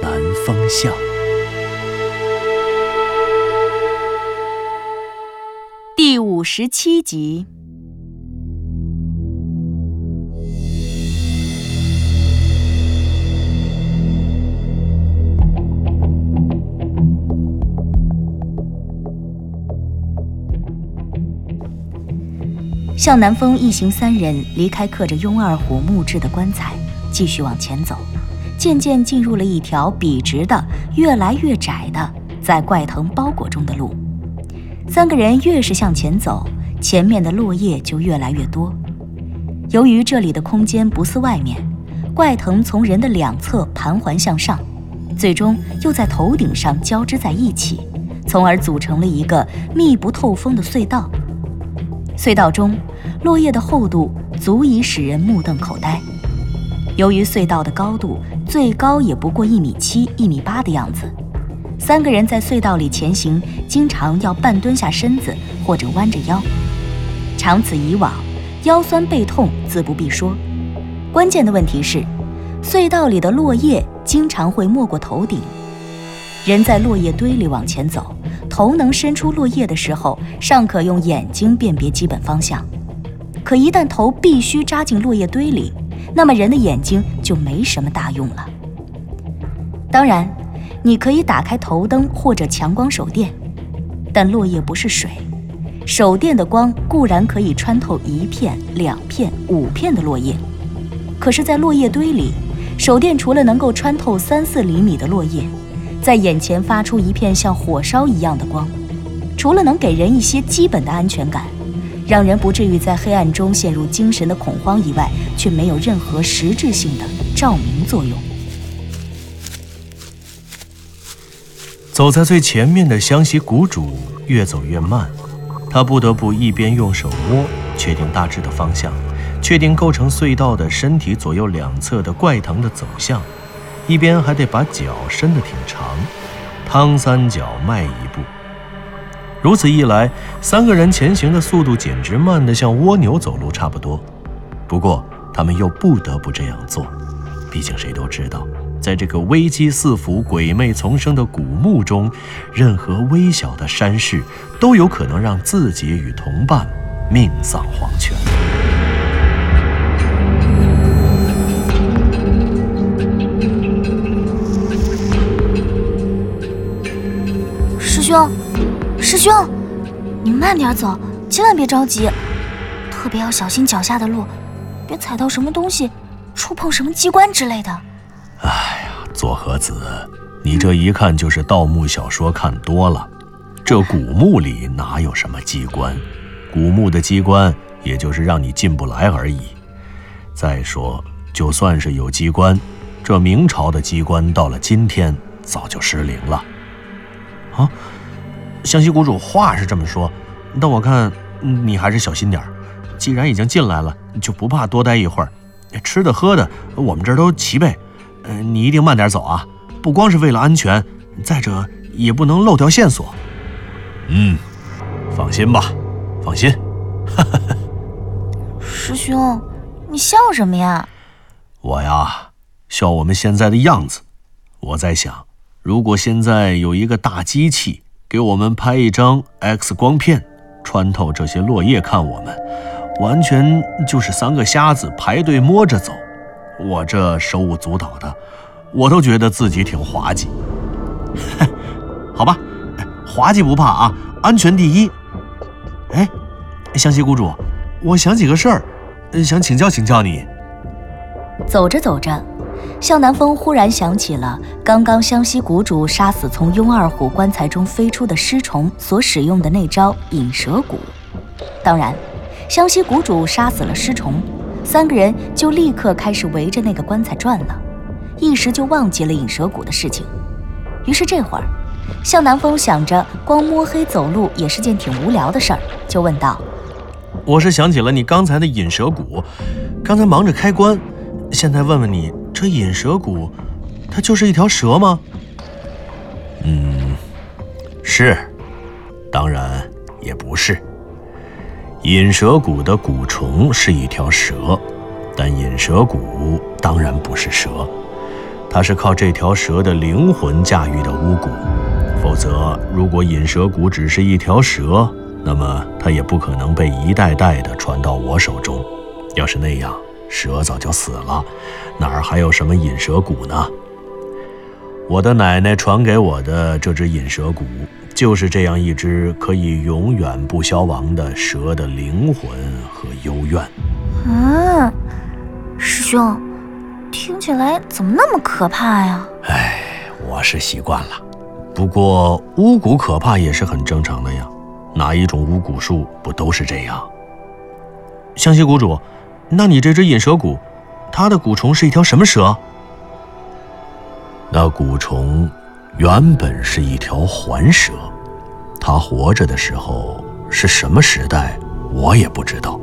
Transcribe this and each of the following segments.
南风向》第五十七集。向南风一行三人离开刻着雍二虎墓志的棺材，继续往前走，渐渐进入了一条笔直的、越来越窄的，在怪藤包裹中的路。三个人越是向前走，前面的落叶就越来越多。由于这里的空间不似外面，怪藤从人的两侧盘桓向上，最终又在头顶上交织在一起，从而组成了一个密不透风的隧道。隧道中，落叶的厚度足以使人目瞪口呆。由于隧道的高度最高也不过一米七、一米八的样子，三个人在隧道里前行，经常要半蹲下身子或者弯着腰。长此以往，腰酸背痛自不必说。关键的问题是，隧道里的落叶经常会没过头顶。人在落叶堆里往前走。头能伸出落叶的时候，尚可用眼睛辨别基本方向；可一旦头必须扎进落叶堆里，那么人的眼睛就没什么大用了。当然，你可以打开头灯或者强光手电，但落叶不是水，手电的光固然可以穿透一片、两片、五片的落叶，可是，在落叶堆里，手电除了能够穿透三四厘米的落叶。在眼前发出一片像火烧一样的光，除了能给人一些基本的安全感，让人不至于在黑暗中陷入精神的恐慌以外，却没有任何实质性的照明作用。走在最前面的湘西谷主越走越慢，他不得不一边用手摸，确定大致的方向，确定构成隧道的身体左右两侧的怪藤的走向。一边还得把脚伸得挺长，趟三脚迈一步。如此一来，三个人前行的速度简直慢得像蜗牛走路差不多。不过，他们又不得不这样做，毕竟谁都知道，在这个危机四伏、鬼魅丛生的古墓中，任何微小的山势都有可能让自己与同伴命丧黄泉。师兄，师兄，你慢点走，千万别着急，特别要小心脚下的路，别踩到什么东西，触碰什么机关之类的。哎呀，佐和子，你这一看就是盗墓小说看多了。这古墓里哪有什么机关？古墓的机关也就是让你进不来而已。再说，就算是有机关，这明朝的机关到了今天早就失灵了。啊？湘西谷主话是这么说，但我看你还是小心点儿。既然已经进来了，就不怕多待一会儿。吃的喝的，我们这儿都齐备。嗯，你一定慢点走啊！不光是为了安全，再者也不能漏掉线索。嗯，放心吧，放心。师兄，你笑什么呀？我呀，笑我们现在的样子。我在想，如果现在有一个大机器。给我们拍一张 X 光片，穿透这些落叶看我们，完全就是三个瞎子排队摸着走。我这手舞足蹈的，我都觉得自己挺滑稽。好吧，滑稽不怕啊，安全第一。哎，湘西谷主，我想起个事儿，想请教请教你。走着走着。向南风忽然想起了刚刚湘西谷主杀死从雍二虎棺材中飞出的尸虫所使用的那招引蛇蛊。当然，湘西谷主杀死了尸虫，三个人就立刻开始围着那个棺材转了。一时就忘记了引蛇谷的事情。于是这会儿，向南风想着光摸黑走路也是件挺无聊的事儿，就问道：“我是想起了你刚才的引蛇谷，刚才忙着开关，现在问问你，这引蛇谷，它就是一条蛇吗？”“嗯，是，当然也不是。引蛇谷的蛊虫是一条蛇，但引蛇谷当然不是蛇。”它是靠这条蛇的灵魂驾驭的巫蛊，否则，如果引蛇蛊只是一条蛇，那么它也不可能被一代代的传到我手中。要是那样，蛇早就死了，哪儿还有什么引蛇蛊呢？我的奶奶传给我的这只引蛇蛊，就是这样一只可以永远不消亡的蛇的灵魂和幽怨。嗯，师兄。听起来怎么那么可怕呀？哎，我是习惯了。不过巫蛊可怕也是很正常的呀，哪一种巫蛊术不都是这样？湘西谷主，那你这只引蛇蛊，它的蛊虫是一条什么蛇？那蛊虫原本是一条环蛇，它活着的时候是什么时代，我也不知道。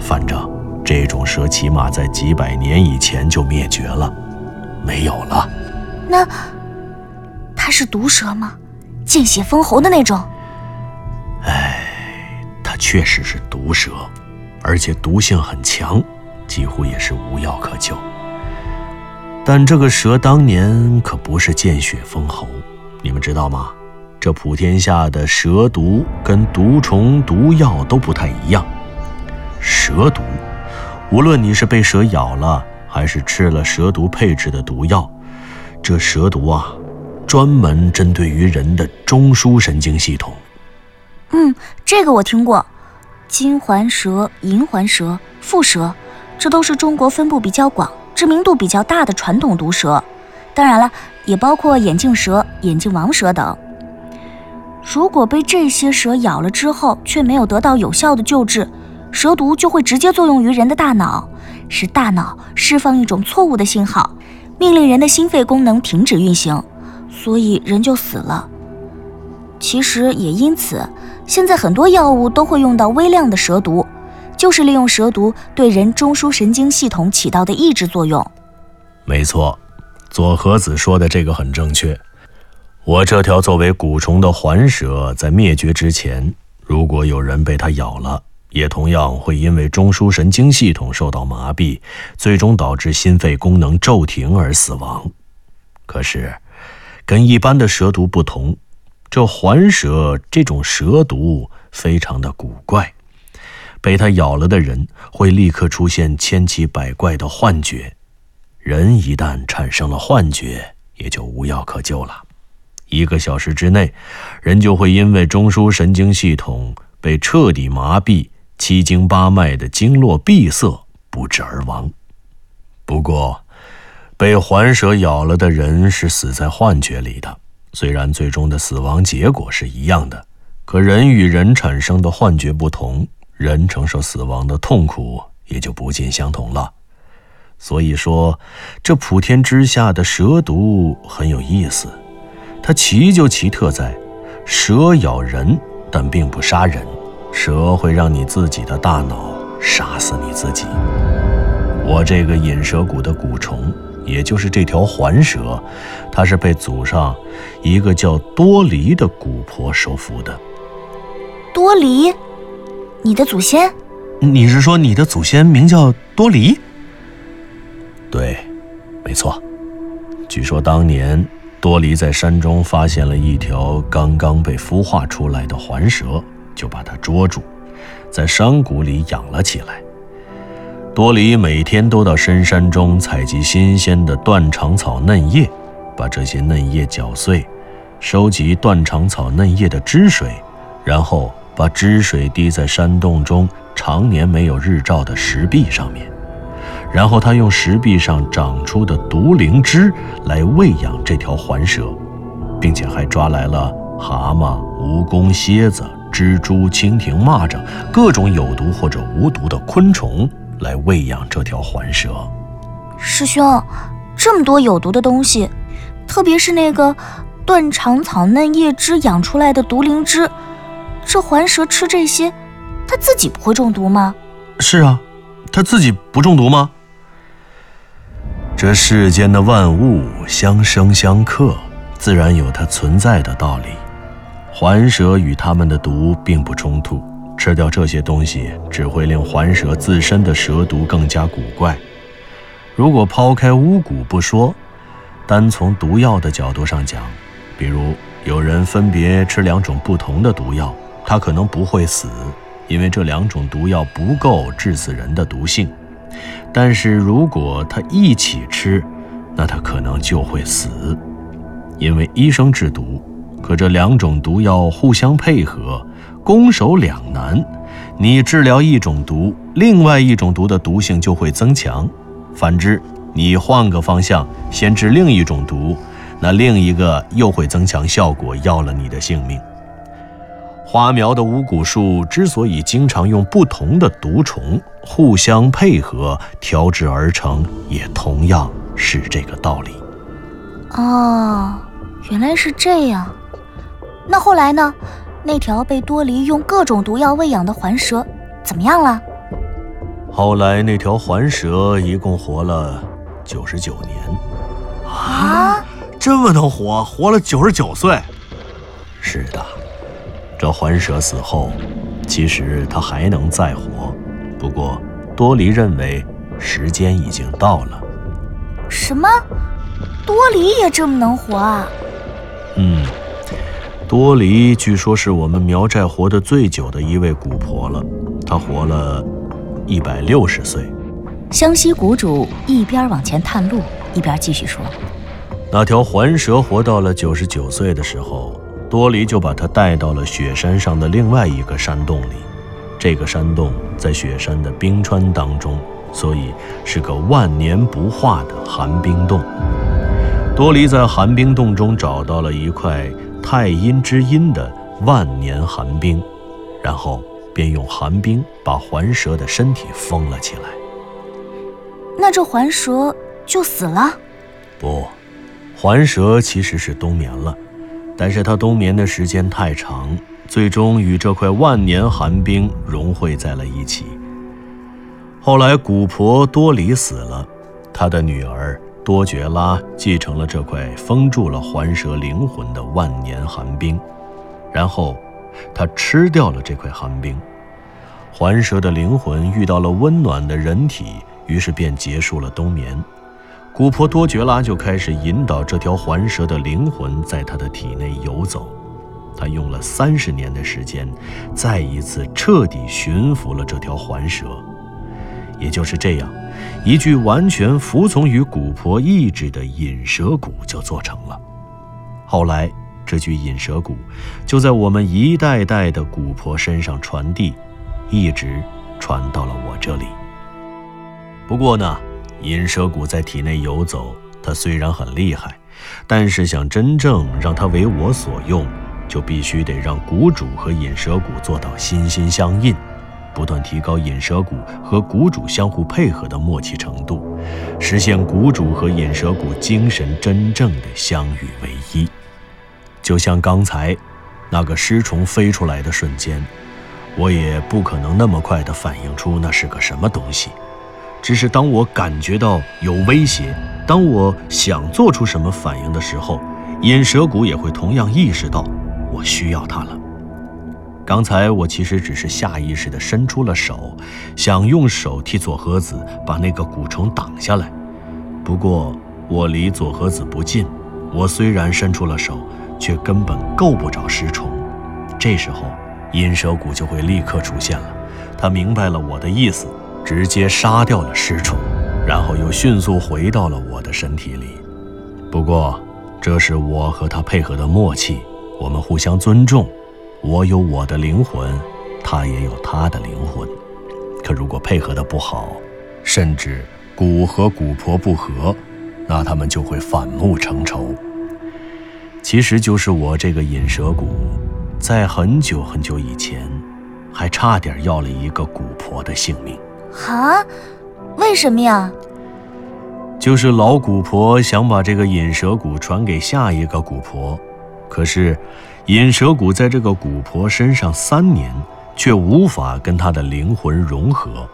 反正。这种蛇起码在几百年以前就灭绝了，没有了。那它是毒蛇吗？见血封喉的那种？哎，它确实是毒蛇，而且毒性很强，几乎也是无药可救。但这个蛇当年可不是见血封喉，你们知道吗？这普天下的蛇毒跟毒虫毒药都不太一样，蛇毒。无论你是被蛇咬了，还是吃了蛇毒配制的毒药，这蛇毒啊，专门针对于人的中枢神经系统。嗯，这个我听过，金环蛇、银环蛇、蝮蛇，这都是中国分布比较广、知名度比较大的传统毒蛇。当然了，也包括眼镜蛇、眼镜王蛇等。如果被这些蛇咬了之后，却没有得到有效的救治。蛇毒就会直接作用于人的大脑，使大脑释放一种错误的信号，命令人的心肺功能停止运行，所以人就死了。其实也因此，现在很多药物都会用到微量的蛇毒，就是利用蛇毒对人中枢神经系统起到的抑制作用。没错，左和子说的这个很正确。我这条作为蛊虫的环蛇，在灭绝之前，如果有人被它咬了。也同样会因为中枢神经系统受到麻痹，最终导致心肺功能骤停而死亡。可是，跟一般的蛇毒不同，这环蛇这种蛇毒非常的古怪，被它咬了的人会立刻出现千奇百怪的幻觉。人一旦产生了幻觉，也就无药可救了。一个小时之内，人就会因为中枢神经系统被彻底麻痹。七经八脉的经络闭塞，不治而亡。不过，被环蛇咬了的人是死在幻觉里的。虽然最终的死亡结果是一样的，可人与人产生的幻觉不同，人承受死亡的痛苦也就不尽相同了。所以说，这普天之下的蛇毒很有意思。它奇就奇特在，蛇咬人，但并不杀人。蛇会让你自己的大脑杀死你自己。我这个引蛇蛊的蛊虫，也就是这条环蛇，它是被祖上一个叫多离的古婆收服的。多离，你的祖先？你是说你的祖先名叫多离？对，没错。据说当年多离在山中发现了一条刚刚被孵化出来的环蛇。就把它捉住，在山谷里养了起来。多里每天都到深山中采集新鲜的断肠草嫩叶，把这些嫩叶搅碎，收集断肠草嫩叶的汁水，然后把汁水滴在山洞中常年没有日照的石壁上面，然后他用石壁上长出的毒灵芝来喂养这条环蛇，并且还抓来了蛤蟆、蜈蚣、蝎子。蜘蛛、蜻蜓、蚂蚱，各种有毒或者无毒的昆虫来喂养这条环蛇。师兄，这么多有毒的东西，特别是那个断肠草嫩叶汁养出来的毒灵芝，这环蛇吃这些，它自己不会中毒吗？是啊，它自己不中毒吗？这世间的万物相生相克，自然有它存在的道理。环蛇与它们的毒并不冲突，吃掉这些东西只会令环蛇自身的蛇毒更加古怪。如果抛开巫蛊不说，单从毒药的角度上讲，比如有人分别吃两种不同的毒药，他可能不会死，因为这两种毒药不够致死人的毒性。但是如果他一起吃，那他可能就会死，因为医生制毒。可这两种毒药互相配合，攻守两难。你治疗一种毒，另外一种毒的毒性就会增强。反之，你换个方向，先治另一种毒，那另一个又会增强效果，要了你的性命。花苗的五谷树之所以经常用不同的毒虫互相配合调制而成，也同样是这个道理。哦，原来是这样。那后来呢？那条被多黎用各种毒药喂养的环蛇怎么样了？后来，那条环蛇一共活了九十九年。啊，这么能活，活了九十九岁。是的，这环蛇死后，其实它还能再活，不过多黎认为时间已经到了。什么？多黎也这么能活啊？嗯，多离据说是我们苗寨活得最久的一位古婆了，她活了。一百六十岁，湘西谷主一边往前探路，一边继续说：“那条环蛇活到了九十九岁的时候，多离就把它带到了雪山上的另外一个山洞里。这个山洞在雪山的冰川当中，所以是个万年不化的寒冰洞。多离在寒冰洞中找到了一块太阴之阴的万年寒冰，然后。”便用寒冰把环蛇的身体封了起来。那这环蛇就死了？不，环蛇其实是冬眠了，但是它冬眠的时间太长，最终与这块万年寒冰融汇在了一起。后来古婆多里死了，她的女儿多觉拉继承了这块封住了环蛇灵魂的万年寒冰，然后。他吃掉了这块寒冰，环蛇的灵魂遇到了温暖的人体，于是便结束了冬眠。古婆多觉拉就开始引导这条环蛇的灵魂在他的体内游走。他用了三十年的时间，再一次彻底驯服了这条环蛇。也就是这样，一具完全服从于古婆意志的引蛇骨就做成了。后来。这具引蛇骨就在我们一代代的古婆身上传递，一直传到了我这里。不过呢，引蛇骨在体内游走，它虽然很厉害，但是想真正让它为我所用，就必须得让谷主和引蛇骨做到心心相印，不断提高引蛇骨和谷主相互配合的默契程度，实现谷主和引蛇骨精神真正的相与为一。就像刚才那个尸虫飞出来的瞬间，我也不可能那么快地反应出那是个什么东西。只是当我感觉到有威胁，当我想做出什么反应的时候，引蛇骨也会同样意识到我需要它了。刚才我其实只是下意识地伸出了手，想用手替佐和子把那个蛊虫挡下来。不过我离佐和子不近，我虽然伸出了手。却根本够不着尸虫，这时候阴蛇蛊就会立刻出现了。他明白了我的意思，直接杀掉了尸虫，然后又迅速回到了我的身体里。不过，这是我和他配合的默契，我们互相尊重。我有我的灵魂，他也有他的灵魂。可如果配合的不好，甚至蛊和蛊婆不和，那他们就会反目成仇。其实就是我这个引蛇骨，在很久很久以前，还差点要了一个蛊婆的性命。啊？为什么呀？就是老蛊婆想把这个引蛇蛊传给下一个蛊婆，可是引蛇蛊在这个古婆身上三年，却无法跟她的灵魂融合，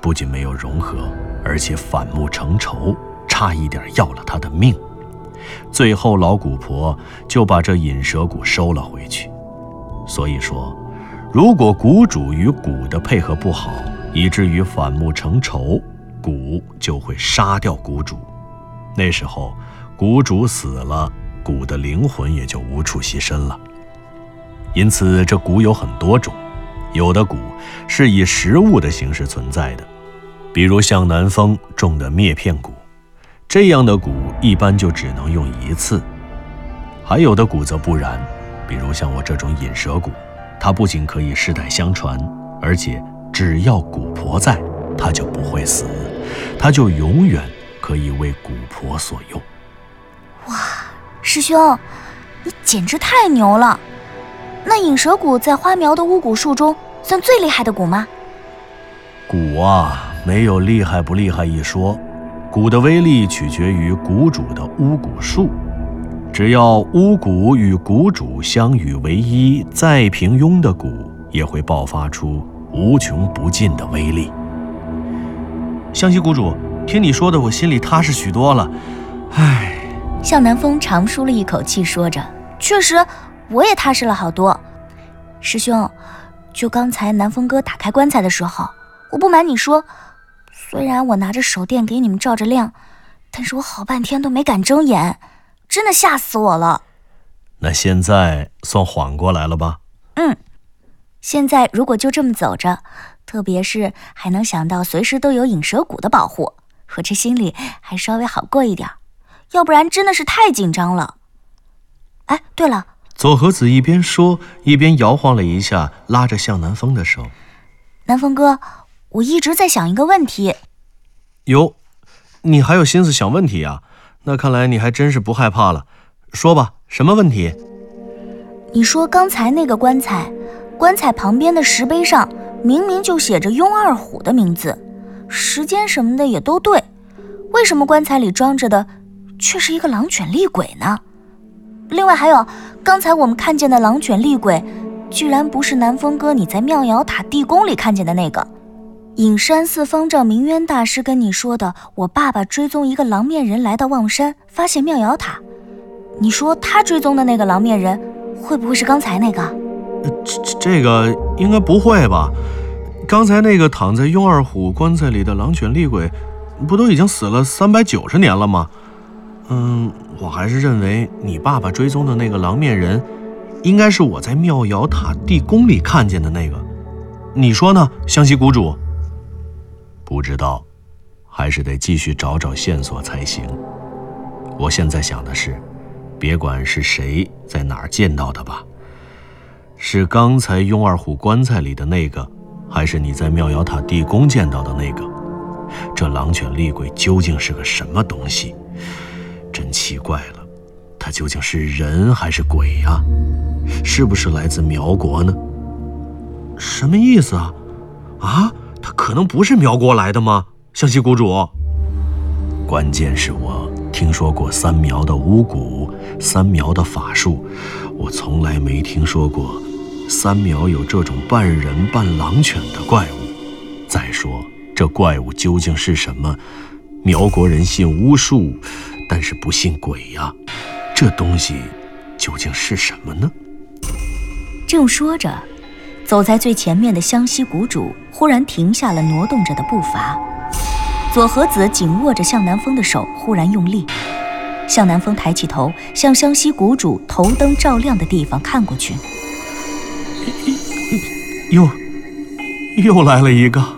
不仅没有融合，而且反目成仇，差一点要了她的命。最后老古婆就把这引蛇蛊收了回去。所以说，如果谷主与蛊的配合不好，以至于反目成仇。蛊就会杀掉蛊主，那时候蛊主死了，蛊的灵魂也就无处栖身了。因此，这蛊有很多种，有的蛊是以食物的形式存在的，比如像南风种的篾片蛊，这样的蛊一般就只能用一次；还有的蛊则不然，比如像我这种引蛇蛊，它不仅可以世代相传，而且只要蛊婆在。它就不会死，它就永远可以为蛊婆所用。师兄，你简直太牛了！那引蛇蛊在花苗的巫蛊术中算最厉害的蛊吗？蛊啊，没有厉害不厉害一说，蛊的威力取决于蛊主的巫蛊术。只要巫蛊与蛊主相与为一，再平庸的蛊也会爆发出无穷不尽的威力。湘西谷主，听你说的，我心里踏实许多了。唉，向南风长舒了一口气，说着：“确实，我也踏实了好多。师兄，就刚才南风哥打开棺材的时候，我不瞒你说，虽然我拿着手电给你们照着亮，但是我好半天都没敢睁眼，真的吓死我了。那现在算缓过来了吧？嗯，现在如果就这么走着。”特别是还能想到随时都有引蛇谷的保护，我这心里还稍微好过一点。要不然真的是太紧张了。哎，对了，左和子一边说一边摇晃了一下拉着向南风的手。南风哥，我一直在想一个问题。哟，你还有心思想问题呀？那看来你还真是不害怕了。说吧，什么问题？你说刚才那个棺材，棺材旁边的石碑上。明明就写着雍二虎的名字，时间什么的也都对，为什么棺材里装着的却是一个狼犬厉鬼呢？另外还有，刚才我们看见的狼犬厉鬼，居然不是南风哥你在妙瑶塔地宫里看见的那个。隐山寺方丈明渊大师跟你说的，我爸爸追踪一个狼面人来到望山，发现妙瑶塔。你说他追踪的那个狼面人，会不会是刚才那个？这这个应该不会吧？刚才那个躺在雍二虎棺材里的狼犬厉鬼，不都已经死了三百九十年了吗？嗯，我还是认为你爸爸追踪的那个狼面人，应该是我在妙瑶塔地宫里看见的那个。你说呢，湘西谷主？不知道，还是得继续找找线索才行。我现在想的是，别管是谁在哪儿见到的吧。是刚才雍二虎棺材里的那个，还是你在妙瑶塔地宫见到的那个？这狼犬厉鬼究竟是个什么东西？真奇怪了，他究竟是人还是鬼呀？是不是来自苗国呢？什么意思啊？啊，他可能不是苗国来的吗？湘西谷主，关键是我听说过三苗的巫蛊，三苗的法术，我从来没听说过。三苗有这种半人半狼犬的怪物。再说，这怪物究竟是什么？苗国人信巫术，但是不信鬼呀。这东西究竟是什么呢？正说着，走在最前面的湘西谷主忽然停下了挪动着的步伐。左和子紧握着向南风的手，忽然用力。向南风抬起头，向湘西谷主头灯照亮的地方看过去。又，又来了一个。